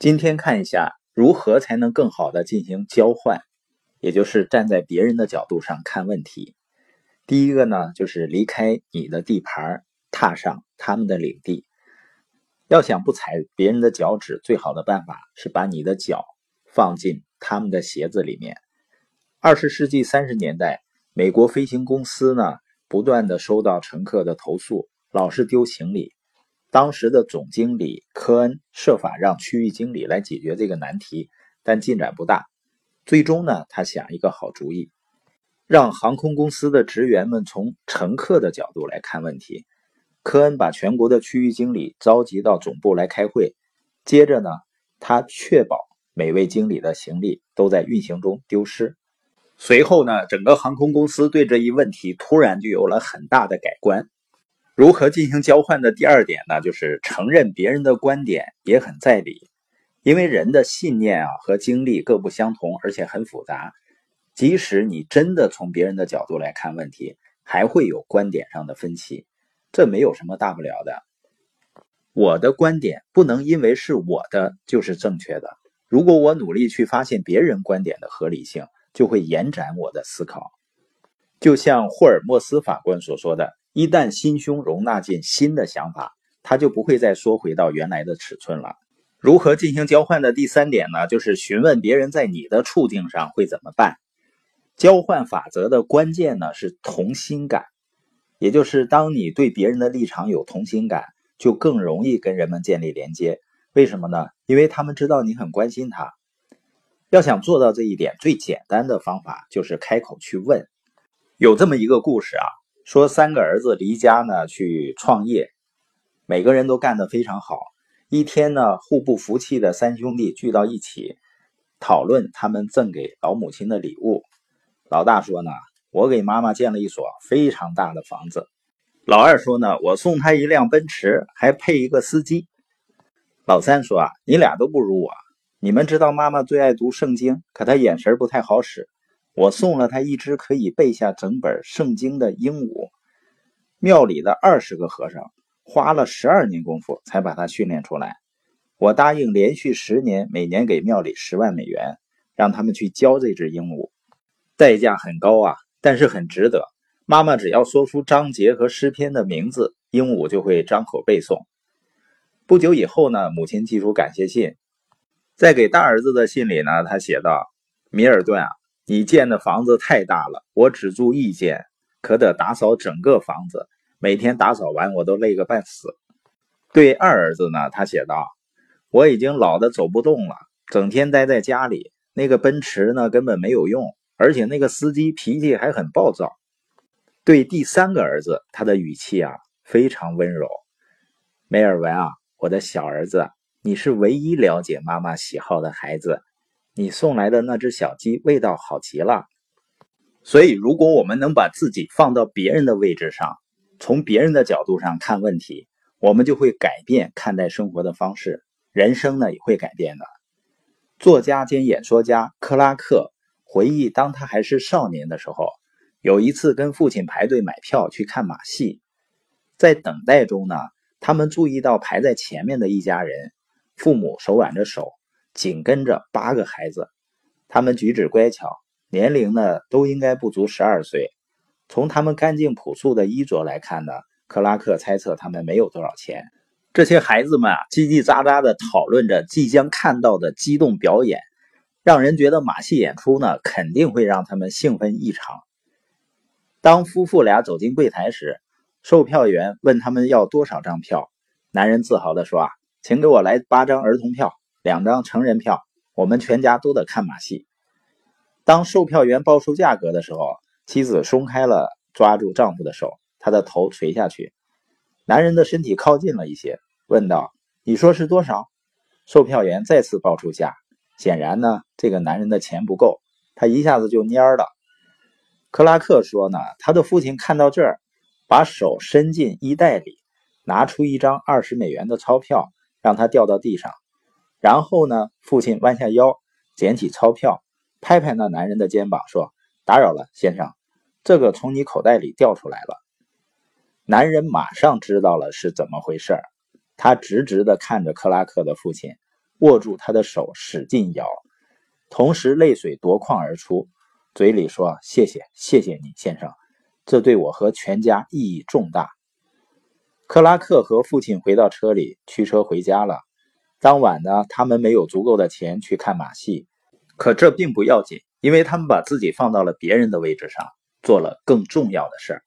今天看一下如何才能更好的进行交换，也就是站在别人的角度上看问题。第一个呢，就是离开你的地盘，踏上他们的领地。要想不踩别人的脚趾，最好的办法是把你的脚放进他们的鞋子里面。二十世纪三十年代，美国飞行公司呢，不断的收到乘客的投诉，老是丢行李。当时的总经理科恩设法让区域经理来解决这个难题，但进展不大。最终呢，他想一个好主意，让航空公司的职员们从乘客的角度来看问题。科恩把全国的区域经理召集到总部来开会，接着呢，他确保每位经理的行李都在运行中丢失。随后呢，整个航空公司对这一问题突然就有了很大的改观。如何进行交换的第二点呢？就是承认别人的观点也很在理，因为人的信念啊和经历各不相同，而且很复杂。即使你真的从别人的角度来看问题，还会有观点上的分歧，这没有什么大不了的。我的观点不能因为是我的就是正确的。如果我努力去发现别人观点的合理性，就会延展我的思考。就像霍尔莫斯法官所说的。一旦心胸容纳进新的想法，它就不会再缩回到原来的尺寸了。如何进行交换的第三点呢？就是询问别人在你的处境上会怎么办。交换法则的关键呢是同心感，也就是当你对别人的立场有同心感，就更容易跟人们建立连接。为什么呢？因为他们知道你很关心他。要想做到这一点，最简单的方法就是开口去问。有这么一个故事啊。说三个儿子离家呢去创业，每个人都干得非常好。一天呢，互不服气的三兄弟聚到一起，讨论他们赠给老母亲的礼物。老大说呢：“我给妈妈建了一所非常大的房子。”老二说呢：“我送她一辆奔驰，还配一个司机。”老三说：“啊，你俩都不如我。你们知道妈妈最爱读圣经，可她眼神不太好使。”我送了他一只可以背下整本圣经的鹦鹉。庙里的二十个和尚花了十二年功夫才把它训练出来。我答应连续十年，每年给庙里十万美元，让他们去教这只鹦鹉。代价很高啊，但是很值得。妈妈只要说出章节和诗篇的名字，鹦鹉就会张口背诵。不久以后呢，母亲寄出感谢信，在给大儿子的信里呢，他写道：“米尔顿啊。”你建的房子太大了，我只住一间，可得打扫整个房子。每天打扫完，我都累个半死。对二儿子呢，他写道：“我已经老的走不动了，整天待在家里。那个奔驰呢，根本没有用，而且那个司机脾气还很暴躁。”对第三个儿子，他的语气啊非常温柔。梅尔文啊，我的小儿子，你是唯一了解妈妈喜好的孩子。你送来的那只小鸡味道好极了，所以如果我们能把自己放到别人的位置上，从别人的角度上看问题，我们就会改变看待生活的方式，人生呢也会改变的。作家兼演说家克拉克回忆，当他还是少年的时候，有一次跟父亲排队买票去看马戏，在等待中呢，他们注意到排在前面的一家人，父母手挽着手。紧跟着八个孩子，他们举止乖巧，年龄呢都应该不足十二岁。从他们干净朴素的衣着来看呢，克拉克猜测他们没有多少钱。这些孩子们啊，叽叽喳喳地讨论着即将看到的激动表演，让人觉得马戏演出呢肯定会让他们兴奋异常。当夫妇俩走进柜台时，售票员问他们要多少张票，男人自豪地说：“啊，请给我来八张儿童票。”两张成人票，我们全家都得看马戏。当售票员报出价格的时候，妻子松开了抓住丈夫的手，她的头垂下去。男人的身体靠近了一些，问道：“你说是多少？”售票员再次报出价。显然呢，这个男人的钱不够，他一下子就蔫了。克拉克说呢，他的父亲看到这儿，把手伸进衣袋里，拿出一张二十美元的钞票，让他掉到地上。然后呢？父亲弯下腰，捡起钞票，拍拍那男人的肩膀，说：“打扰了，先生，这个从你口袋里掉出来了。”男人马上知道了是怎么回事他直直地看着克拉克的父亲，握住他的手，使劲摇，同时泪水夺眶而出，嘴里说：“谢谢，谢谢你，先生，这对我和全家意义重大。”克拉克和父亲回到车里，驱车回家了。当晚呢，他们没有足够的钱去看马戏，可这并不要紧，因为他们把自己放到了别人的位置上，做了更重要的事儿。